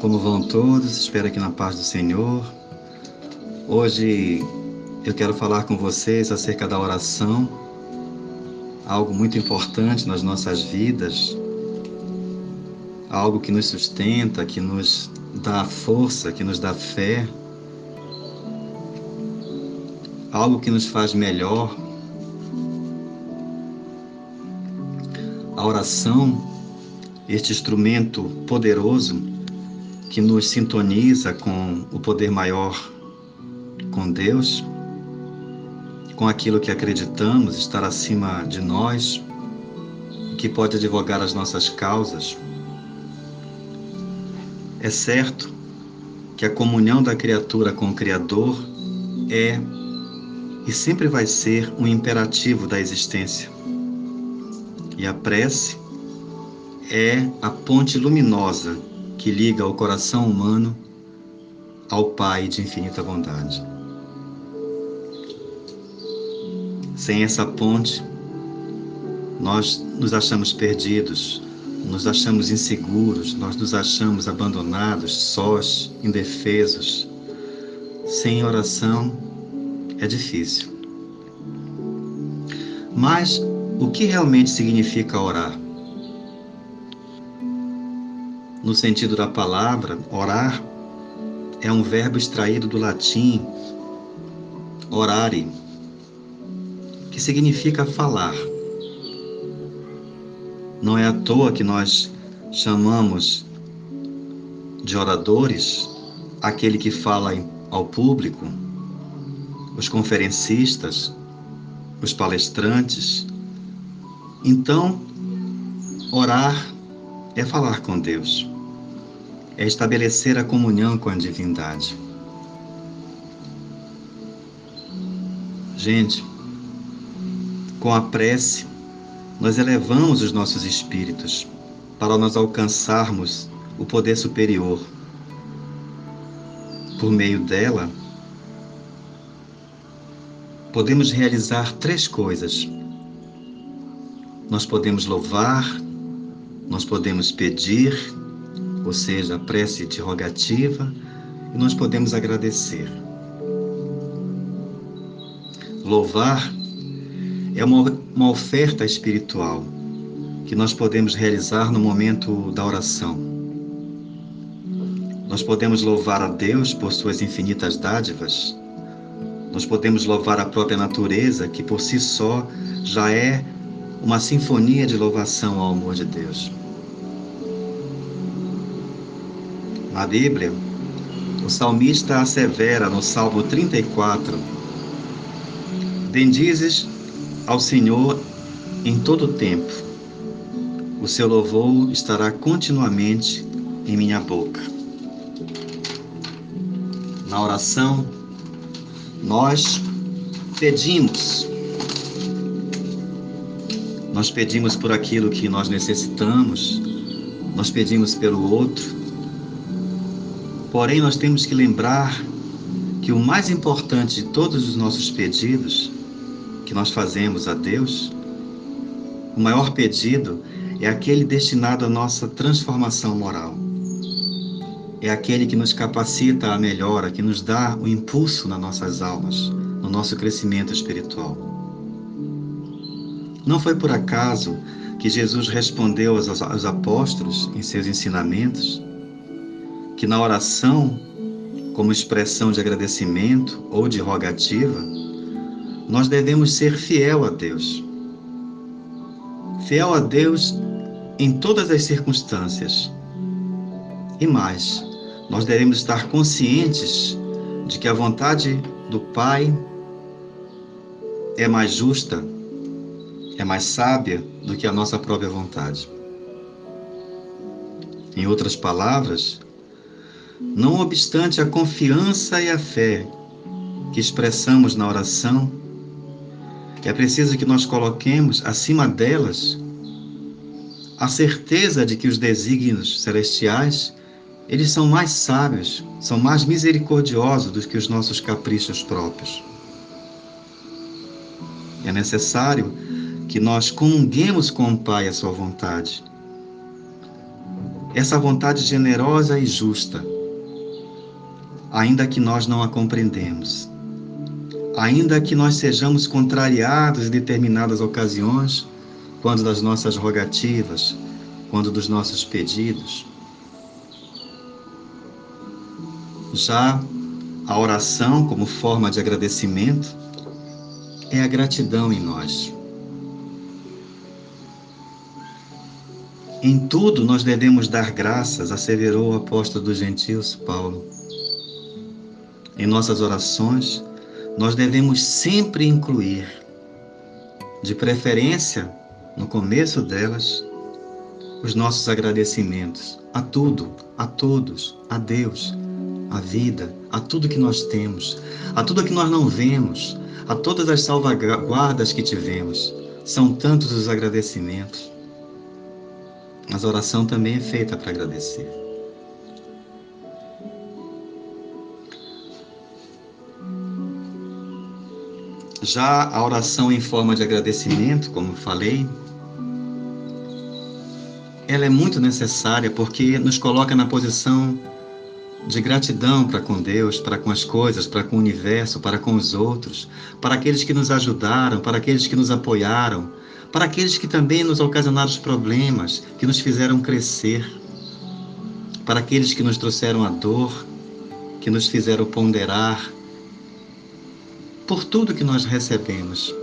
Como vão todos? Espero que na paz do Senhor. Hoje eu quero falar com vocês acerca da oração, algo muito importante nas nossas vidas, algo que nos sustenta, que nos dá força, que nos dá fé, algo que nos faz melhor. A oração, este instrumento poderoso que nos sintoniza com o poder maior, com Deus, com aquilo que acreditamos estar acima de nós, que pode advogar as nossas causas. É certo que a comunhão da criatura com o Criador é e sempre vai ser um imperativo da existência. E a prece é a ponte luminosa que liga o coração humano ao Pai de infinita bondade. Sem essa ponte, nós nos achamos perdidos, nos achamos inseguros, nós nos achamos abandonados, sós, indefesos. Sem oração é difícil. Mas o que realmente significa orar? No sentido da palavra, orar é um verbo extraído do latim orare, que significa falar. Não é à toa que nós chamamos de oradores aquele que fala ao público, os conferencistas, os palestrantes. Então, orar é falar com Deus, é estabelecer a comunhão com a divindade. Gente, com a prece, nós elevamos os nossos espíritos para nós alcançarmos o poder superior. Por meio dela, podemos realizar três coisas. Nós podemos louvar, nós podemos pedir, ou seja, a prece interrogativa, e nós podemos agradecer. Louvar é uma, uma oferta espiritual que nós podemos realizar no momento da oração. Nós podemos louvar a Deus por suas infinitas dádivas. Nós podemos louvar a própria natureza, que por si só já é uma sinfonia de louvação ao amor de Deus. Na Bíblia, o salmista assevera no Salmo 34: Bendizes ao Senhor em todo tempo, o seu louvor estará continuamente em minha boca. Na oração, nós pedimos nós pedimos por aquilo que nós necessitamos, nós pedimos pelo outro. Porém, nós temos que lembrar que o mais importante de todos os nossos pedidos que nós fazemos a Deus, o maior pedido é aquele destinado à nossa transformação moral. É aquele que nos capacita à melhora, que nos dá o impulso nas nossas almas, no nosso crescimento espiritual. Não foi por acaso que Jesus respondeu aos apóstolos em seus ensinamentos que na oração, como expressão de agradecimento ou de rogativa, nós devemos ser fiel a Deus. Fiel a Deus em todas as circunstâncias. E mais, nós devemos estar conscientes de que a vontade do Pai é mais justa é mais sábia do que a nossa própria vontade. Em outras palavras, não obstante a confiança e a fé que expressamos na oração, é preciso que nós coloquemos acima delas a certeza de que os desígnios celestiais eles são mais sábios, são mais misericordiosos do que os nossos caprichos próprios. É necessário que nós comunguemos com o Pai a sua vontade. essa vontade generosa e justa, ainda que nós não a compreendemos, ainda que nós sejamos contrariados em determinadas ocasiões, quando das nossas rogativas, quando dos nossos pedidos. Já a oração, como forma de agradecimento, é a gratidão em nós. Em tudo nós devemos dar graças, asseverou o apóstolo dos gentios, Paulo. Em nossas orações, nós devemos sempre incluir, de preferência, no começo delas, os nossos agradecimentos a tudo, a todos, a Deus, a vida, a tudo que nós temos, a tudo que nós não vemos, a todas as salvaguardas que tivemos. São tantos os agradecimentos. Mas a oração também é feita para agradecer. Já a oração em forma de agradecimento, como falei, ela é muito necessária porque nos coloca na posição de gratidão para com Deus, para com as coisas, para com o universo, para com os outros, para aqueles que nos ajudaram, para aqueles que nos apoiaram, para aqueles que também nos ocasionaram os problemas, que nos fizeram crescer, para aqueles que nos trouxeram a dor, que nos fizeram ponderar, por tudo que nós recebemos,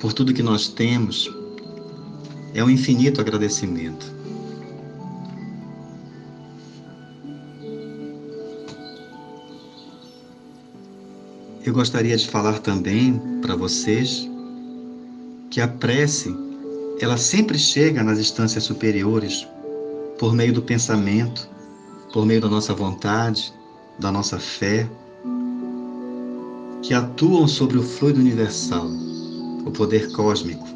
por tudo que nós temos, é um infinito agradecimento. Eu gostaria de falar também para vocês que a prece, ela sempre chega nas instâncias superiores por meio do pensamento, por meio da nossa vontade, da nossa fé, que atuam sobre o fluido universal, o poder cósmico.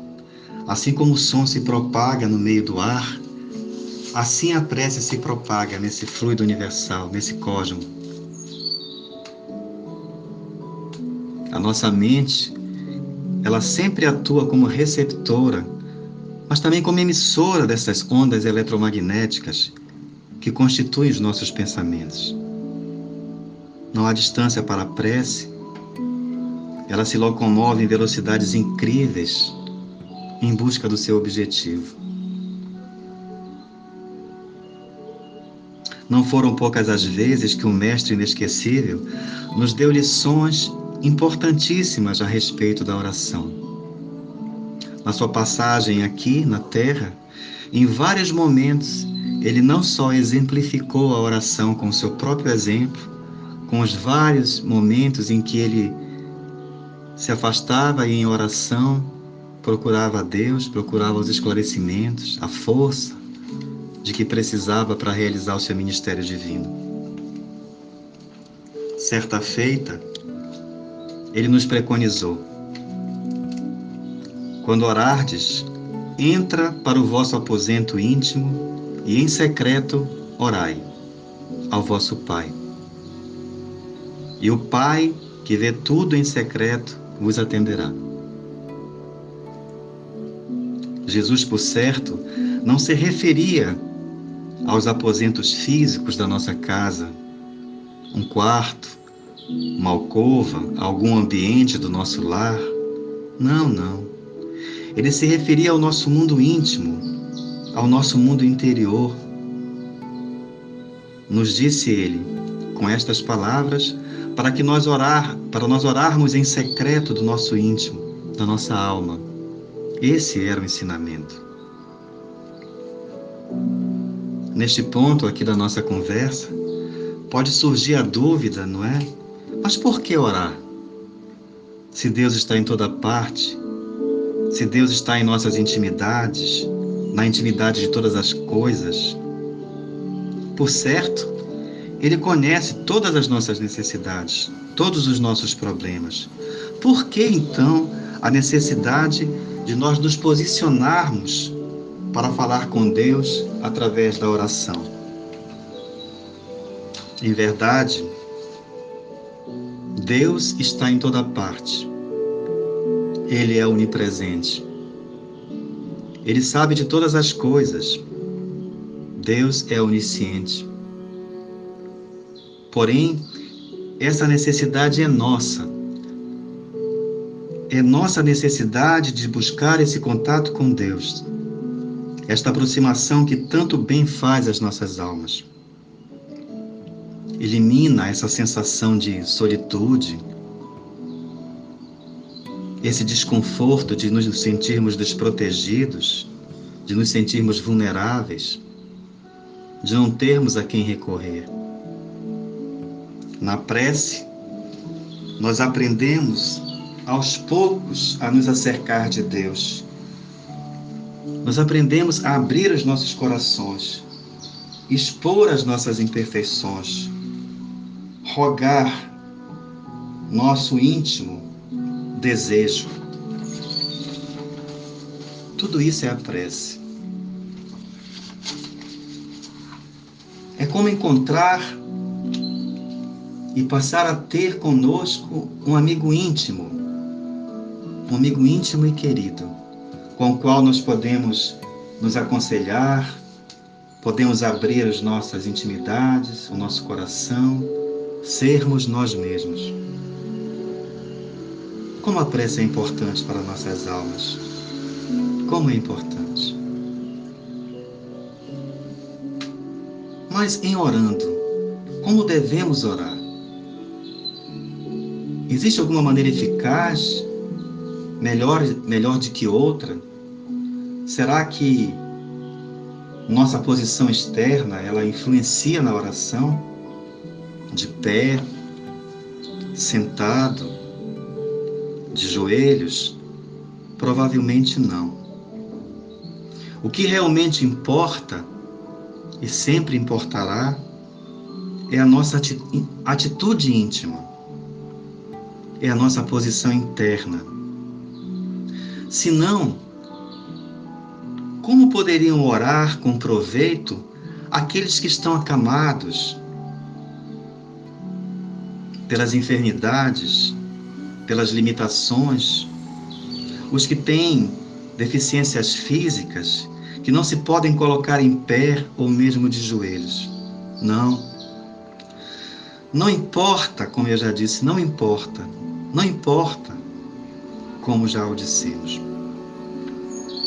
Assim como o som se propaga no meio do ar, assim a prece se propaga nesse fluido universal, nesse cosmos. A nossa mente, ela sempre atua como receptora, mas também como emissora dessas ondas eletromagnéticas que constituem os nossos pensamentos. Não há distância para a prece, ela se locomove em velocidades incríveis em busca do seu objetivo. Não foram poucas as vezes que o Mestre Inesquecível nos deu lições importantíssimas a respeito da oração. Na sua passagem aqui na Terra, em vários momentos, ele não só exemplificou a oração com o seu próprio exemplo, com os vários momentos em que ele se afastava e em oração procurava a Deus, procurava os esclarecimentos, a força de que precisava para realizar o seu ministério divino. Certa feita, ele nos preconizou. Quando orardes, entra para o vosso aposento íntimo e em secreto orai ao vosso Pai. E o Pai, que vê tudo em secreto, vos atenderá. Jesus, por certo, não se referia aos aposentos físicos da nossa casa, um quarto, uma alcova, algum ambiente do nosso lar. Não, não. Ele se referia ao nosso mundo íntimo, ao nosso mundo interior. Nos disse ele, com estas palavras, para que nós orar, para nós orarmos em secreto do nosso íntimo, da nossa alma. Esse era o ensinamento. Neste ponto aqui da nossa conversa, pode surgir a dúvida, não é? Mas por que orar? Se Deus está em toda parte, se Deus está em nossas intimidades, na intimidade de todas as coisas, por certo, Ele conhece todas as nossas necessidades, todos os nossos problemas. Por que então a necessidade de nós nos posicionarmos para falar com Deus através da oração? Em verdade, Deus está em toda parte. Ele é onipresente. Ele sabe de todas as coisas. Deus é onisciente. Porém, essa necessidade é nossa. É nossa necessidade de buscar esse contato com Deus, esta aproximação que tanto bem faz às nossas almas. Elimina essa sensação de solitude, esse desconforto de nos sentirmos desprotegidos, de nos sentirmos vulneráveis, de não termos a quem recorrer. Na prece, nós aprendemos aos poucos a nos acercar de Deus. Nós aprendemos a abrir os nossos corações, expor as nossas imperfeições, rogar nosso íntimo desejo. Tudo isso é a prece. É como encontrar e passar a ter conosco um amigo íntimo, um amigo íntimo e querido, com o qual nós podemos nos aconselhar, podemos abrir as nossas intimidades, o nosso coração, sermos nós mesmos. Como a prece é importante para nossas almas. Como é importante. Mas em orando, como devemos orar? Existe alguma maneira eficaz, melhor, melhor do que outra? Será que nossa posição externa ela influencia na oração? De pé, sentado, de joelhos? Provavelmente não. O que realmente importa e sempre importará é a nossa atitude íntima é a nossa posição interna. Se não, como poderiam orar com proveito aqueles que estão acamados pelas enfermidades, pelas limitações, os que têm deficiências físicas, que não se podem colocar em pé ou mesmo de joelhos? Não. Não importa, como eu já disse, não importa não importa como já o dissemos.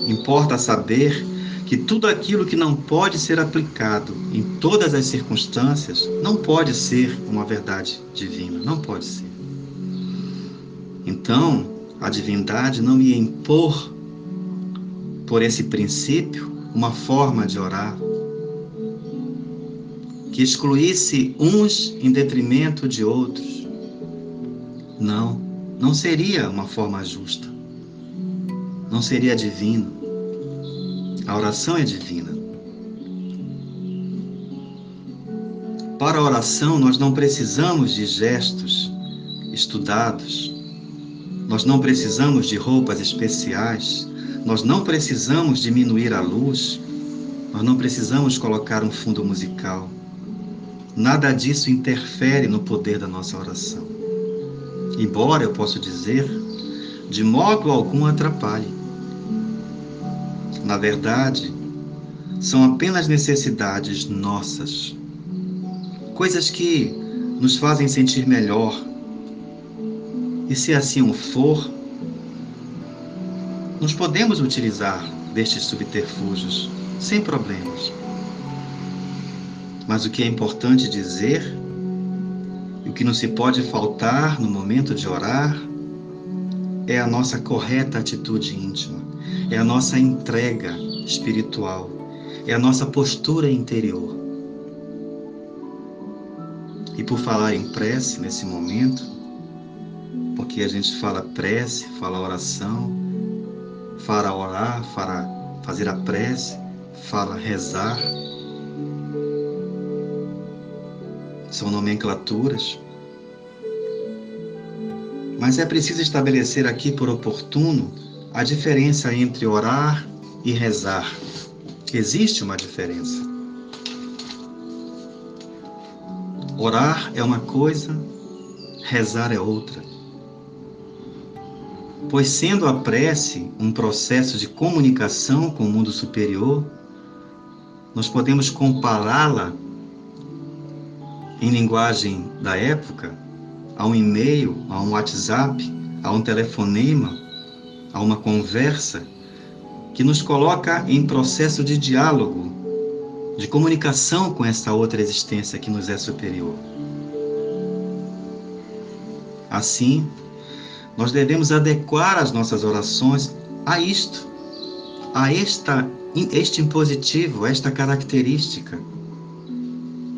Importa saber que tudo aquilo que não pode ser aplicado em todas as circunstâncias não pode ser uma verdade divina, não pode ser. Então, a divindade não ia impor, por esse princípio, uma forma de orar que excluísse uns em detrimento de outros não, não seria uma forma justa. Não seria divino. A oração é divina. Para a oração, nós não precisamos de gestos estudados, nós não precisamos de roupas especiais, nós não precisamos diminuir a luz, nós não precisamos colocar um fundo musical. Nada disso interfere no poder da nossa oração embora eu possa dizer, de modo algum atrapalhe. Na verdade, são apenas necessidades nossas, coisas que nos fazem sentir melhor. E se assim o for, nós podemos utilizar destes subterfúgios sem problemas. Mas o que é importante dizer o que não se pode faltar no momento de orar é a nossa correta atitude íntima, é a nossa entrega espiritual, é a nossa postura interior. E por falar em prece nesse momento, porque a gente fala prece, fala oração, fala orar, fala fazer a prece, fala rezar, são nomenclaturas. Mas é preciso estabelecer aqui por oportuno a diferença entre orar e rezar. Existe uma diferença. Orar é uma coisa, rezar é outra. Pois, sendo a prece um processo de comunicação com o mundo superior, nós podemos compará-la em linguagem da época a um e-mail, a um WhatsApp, a um telefonema, a uma conversa que nos coloca em processo de diálogo, de comunicação com essa outra existência que nos é superior. Assim, nós devemos adequar as nossas orações a isto, a esta, este impositivo, a esta característica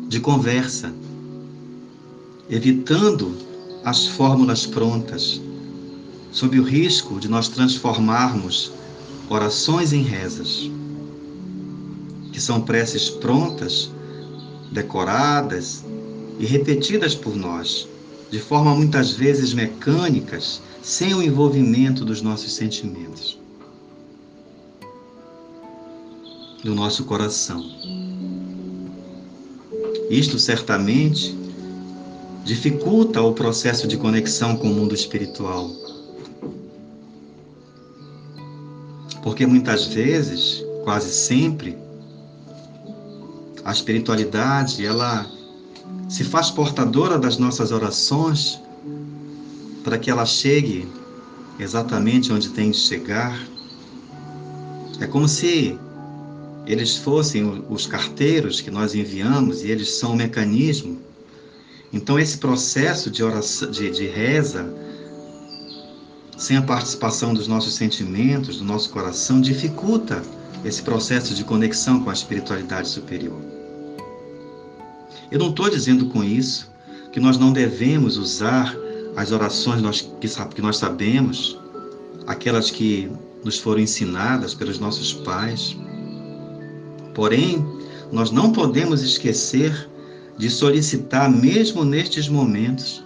de conversa, evitando as fórmulas prontas, sob o risco de nós transformarmos orações em rezas, que são preces prontas, decoradas e repetidas por nós, de forma muitas vezes mecânicas, sem o envolvimento dos nossos sentimentos, do nosso coração. Isto certamente dificulta o processo de conexão com o mundo espiritual. Porque muitas vezes, quase sempre, a espiritualidade, ela se faz portadora das nossas orações para que ela chegue exatamente onde tem de chegar. É como se eles fossem os carteiros que nós enviamos e eles são o mecanismo. Então, esse processo de, oração, de, de reza, sem a participação dos nossos sentimentos, do nosso coração, dificulta esse processo de conexão com a espiritualidade superior. Eu não estou dizendo com isso que nós não devemos usar as orações que, nós sabemos, aquelas que nos foram ensinadas pelos nossos pais. Porém, nós não podemos esquecer de solicitar, mesmo nestes momentos,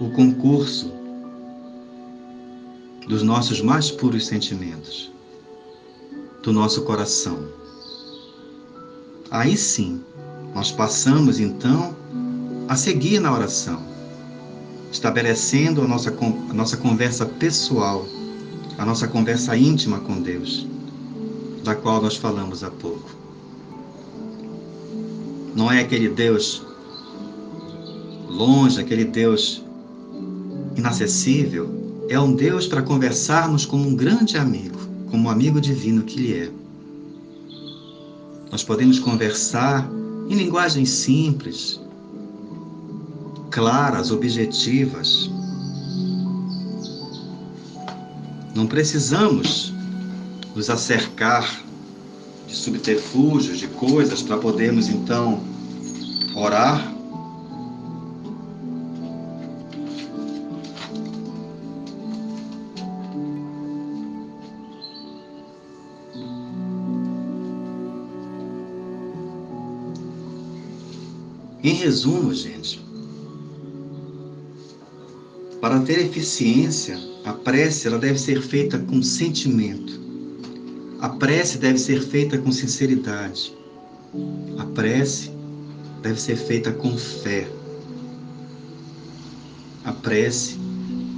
o concurso dos nossos mais puros sentimentos, do nosso coração. Aí sim, nós passamos então a seguir na oração, estabelecendo a nossa, a nossa conversa pessoal, a nossa conversa íntima com Deus, da qual nós falamos há pouco. Não é aquele Deus longe, aquele Deus inacessível, é um Deus para conversarmos como um grande amigo, como um amigo divino que Ele é. Nós podemos conversar em linguagem simples, claras, objetivas. Não precisamos nos acercar de subterfúgios, de coisas para podermos então orar Em resumo, gente, para ter eficiência, a prece ela deve ser feita com sentimento. A prece deve ser feita com sinceridade. A prece deve ser feita com fé. A prece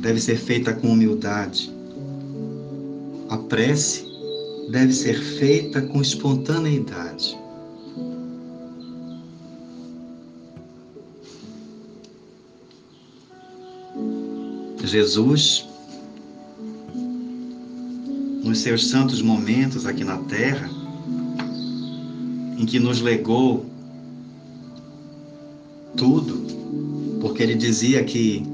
deve ser feita com humildade. A prece deve ser feita com espontaneidade. Jesus, nos seus santos momentos aqui na terra, em que nos legou tudo, porque ele dizia que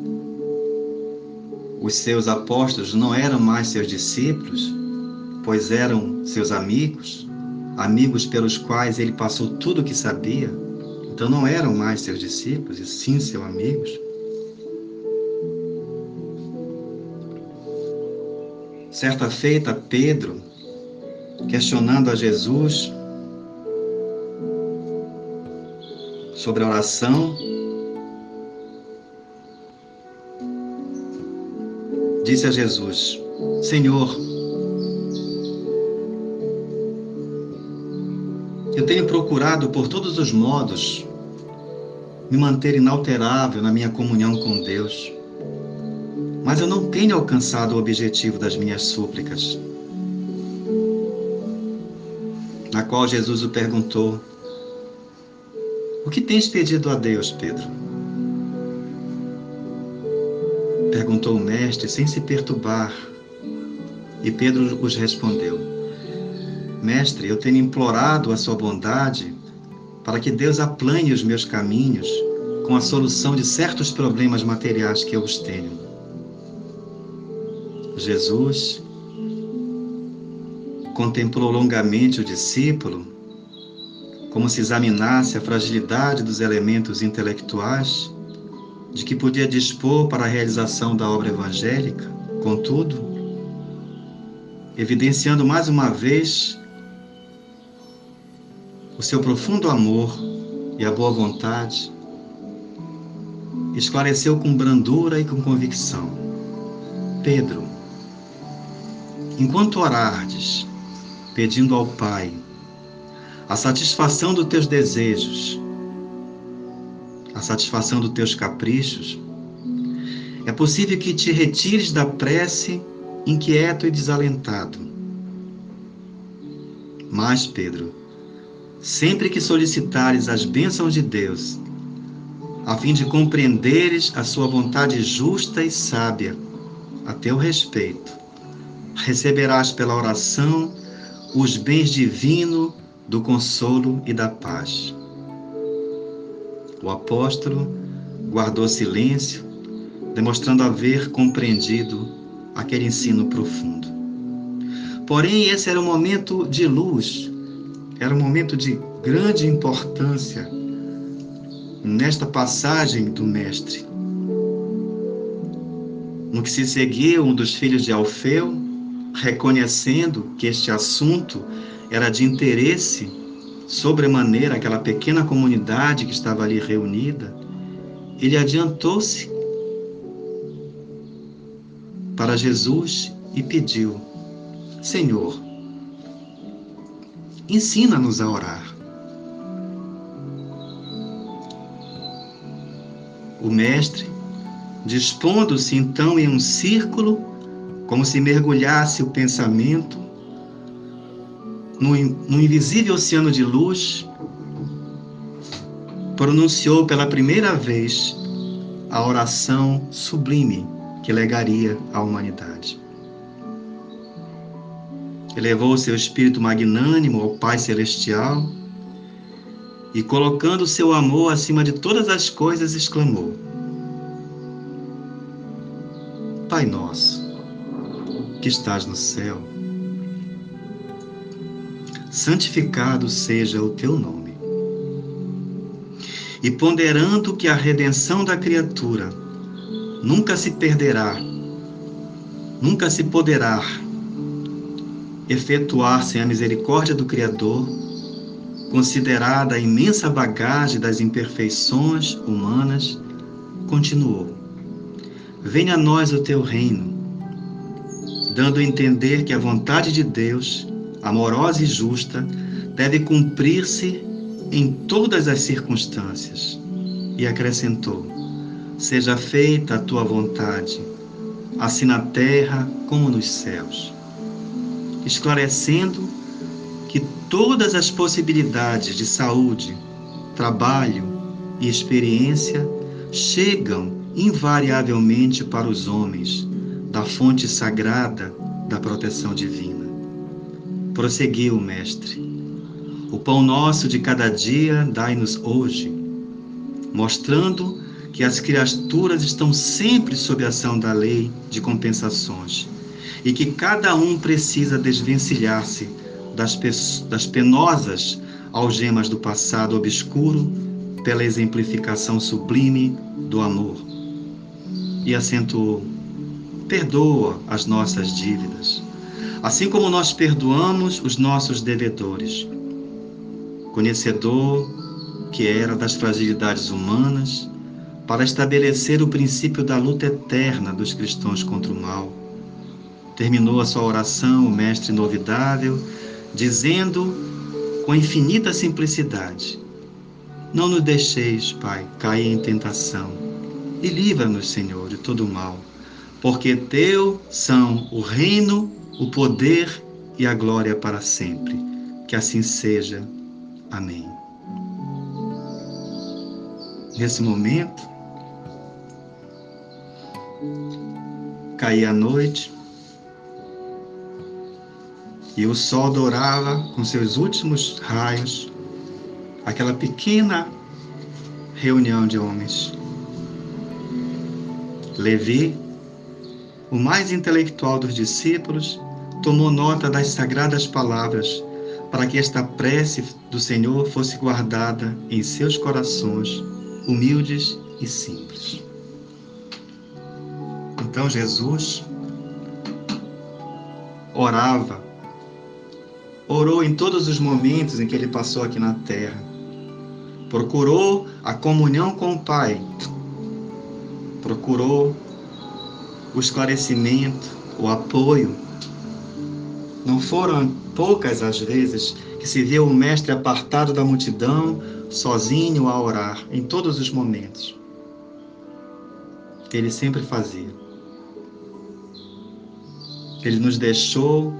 os seus apóstolos não eram mais seus discípulos, pois eram seus amigos, amigos pelos quais ele passou tudo o que sabia. Então não eram mais seus discípulos, e sim seus amigos. Certa feita, Pedro, questionando a Jesus sobre a oração, disse a Jesus: Senhor, eu tenho procurado por todos os modos me manter inalterável na minha comunhão com Deus mas eu não tenho alcançado o objetivo das minhas súplicas. Na qual Jesus o perguntou: O que tens pedido a Deus, Pedro? Perguntou o mestre sem se perturbar. E Pedro os respondeu: Mestre, eu tenho implorado a sua bondade para que Deus aplane os meus caminhos com a solução de certos problemas materiais que eu os tenho. Jesus contemplou longamente o discípulo, como se examinasse a fragilidade dos elementos intelectuais de que podia dispor para a realização da obra evangélica. Contudo, evidenciando mais uma vez o seu profundo amor e a boa vontade, esclareceu com brandura e com convicção: Pedro, enquanto orardes, pedindo ao Pai a satisfação dos teus desejos, a satisfação dos teus caprichos, é possível que te retires da prece inquieto e desalentado. Mas, Pedro, sempre que solicitares as bênçãos de Deus, a fim de compreenderes a sua vontade justa e sábia a teu respeito, receberás pela oração os bens divinos do consolo e da paz. O apóstolo guardou silêncio, demonstrando haver compreendido aquele ensino profundo. Porém, esse era um momento de luz era um momento de grande importância nesta passagem do Mestre. No que se seguiu, um dos filhos de Alfeu, reconhecendo que este assunto era de interesse sobremaneira aquela pequena comunidade que estava ali reunida, ele adiantou-se para Jesus e pediu: Senhor, ensina-nos a orar. O mestre, dispondo-se então em um círculo, como se mergulhasse o pensamento no, no invisível oceano de luz, pronunciou pela primeira vez a oração sublime que legaria à humanidade. Elevou seu espírito magnânimo ao Pai Celestial e, colocando seu amor acima de todas as coisas, exclamou: Pai nosso, que estás no céu, santificado seja o teu nome. E ponderando que a redenção da criatura nunca se perderá, nunca se poderá efetuar sem a misericórdia do Criador, considerada a imensa bagagem das imperfeições humanas, continuou: Venha a nós o teu reino, dando a entender que a vontade de Deus, amorosa e justa, deve cumprir-se em todas as circunstâncias. E acrescentou: Seja feita a tua vontade, assim na terra como nos céus esclarecendo que todas as possibilidades de saúde, trabalho e experiência chegam invariavelmente para os homens da fonte sagrada da proteção divina. Prosseguiu o Mestre. O pão nosso de cada dia dai-nos hoje, mostrando que as criaturas estão sempre sob a ação da lei de compensações e que cada um precisa desvencilhar-se das, das penosas algemas do passado obscuro pela exemplificação sublime do amor. E acentuou: perdoa as nossas dívidas, assim como nós perdoamos os nossos devedores. Conhecedor que era das fragilidades humanas, para estabelecer o princípio da luta eterna dos cristãos contra o mal Terminou a sua oração o mestre novidável, dizendo com infinita simplicidade: Não nos deixeis, Pai, cair em tentação, e livra-nos, Senhor, de todo mal, porque teu são o reino, o poder e a glória para sempre. Que assim seja. Amém. nesse momento. Caía a noite e o sol dourava com seus últimos raios aquela pequena reunião de homens. Levi, o mais intelectual dos discípulos, tomou nota das sagradas palavras para que esta prece do Senhor fosse guardada em seus corações, humildes e simples. Então Jesus orava, orou em todos os momentos em que ele passou aqui na terra. Procurou a comunhão com o Pai, procurou o esclarecimento, o apoio. Não foram poucas as vezes que se viu o mestre apartado da multidão, sozinho a orar, em todos os momentos. Ele sempre fazia. Ele nos deixou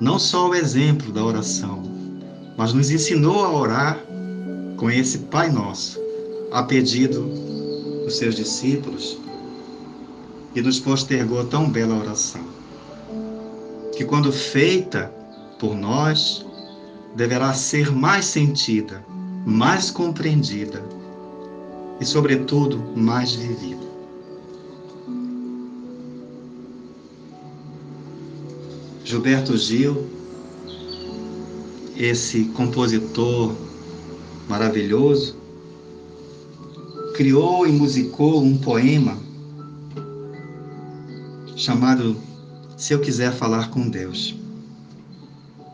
não só o exemplo da oração, mas nos ensinou a orar com esse Pai Nosso, a pedido dos seus discípulos, e nos postergou tão bela oração, que quando feita por nós, deverá ser mais sentida, mais compreendida e, sobretudo, mais vivida. Gilberto Gil, esse compositor maravilhoso, criou e musicou um poema chamado Se Eu Quiser Falar com Deus.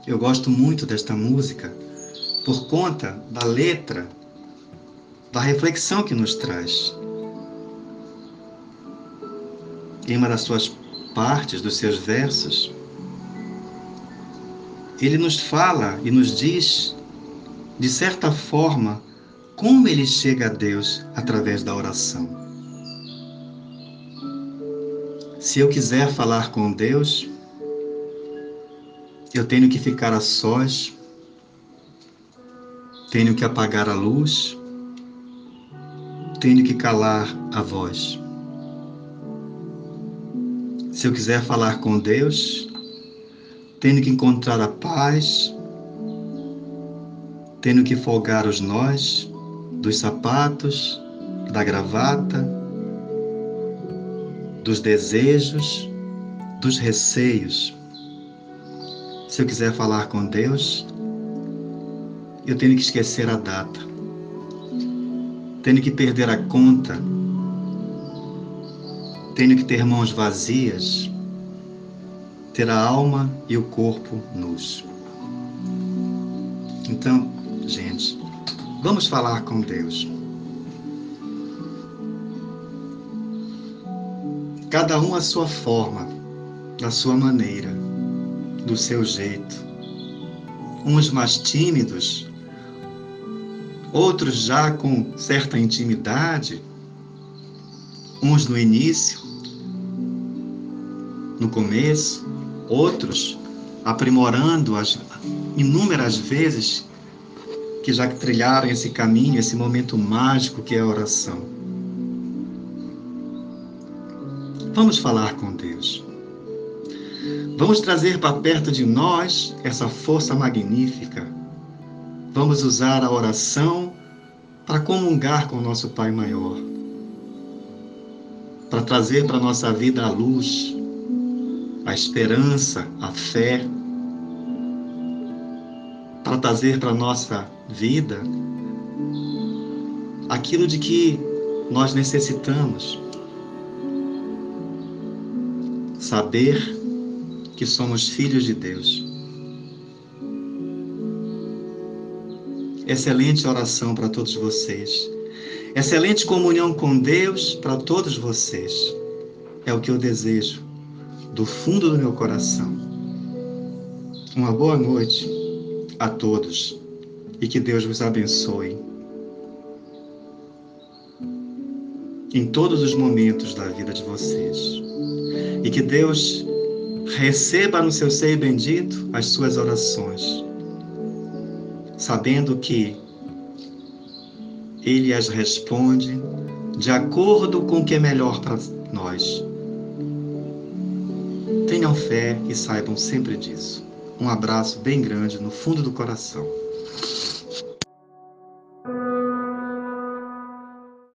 Eu gosto muito desta música por conta da letra, da reflexão que nos traz. Em uma das suas partes, dos seus versos, ele nos fala e nos diz, de certa forma, como ele chega a Deus através da oração. Se eu quiser falar com Deus, eu tenho que ficar a sós, tenho que apagar a luz, tenho que calar a voz. Se eu quiser falar com Deus, tendo que encontrar a paz, tendo que folgar os nós dos sapatos, da gravata, dos desejos, dos receios. Se eu quiser falar com Deus, eu tenho que esquecer a data, tenho que perder a conta, tenho que ter mãos vazias ter a alma e o corpo nus. Então, gente, vamos falar com Deus. Cada um à sua forma, da sua maneira, do seu jeito. Uns mais tímidos, outros já com certa intimidade, uns no início, no começo, outros aprimorando as inúmeras vezes que já trilharam esse caminho, esse momento mágico que é a oração. Vamos falar com Deus. Vamos trazer para perto de nós essa força magnífica. Vamos usar a oração para comungar com o nosso Pai Maior, para trazer para a nossa vida a luz, a esperança, a fé, para trazer para a nossa vida aquilo de que nós necessitamos. Saber que somos filhos de Deus. Excelente oração para todos vocês. Excelente comunhão com Deus para todos vocês. É o que eu desejo do fundo do meu coração. Uma boa noite a todos e que Deus vos abençoe em todos os momentos da vida de vocês. E que Deus receba no seu seio bendito as suas orações, sabendo que Ele as responde de acordo com o que é melhor para nós. Tenham fé e saibam sempre disso. Um abraço bem grande no fundo do coração.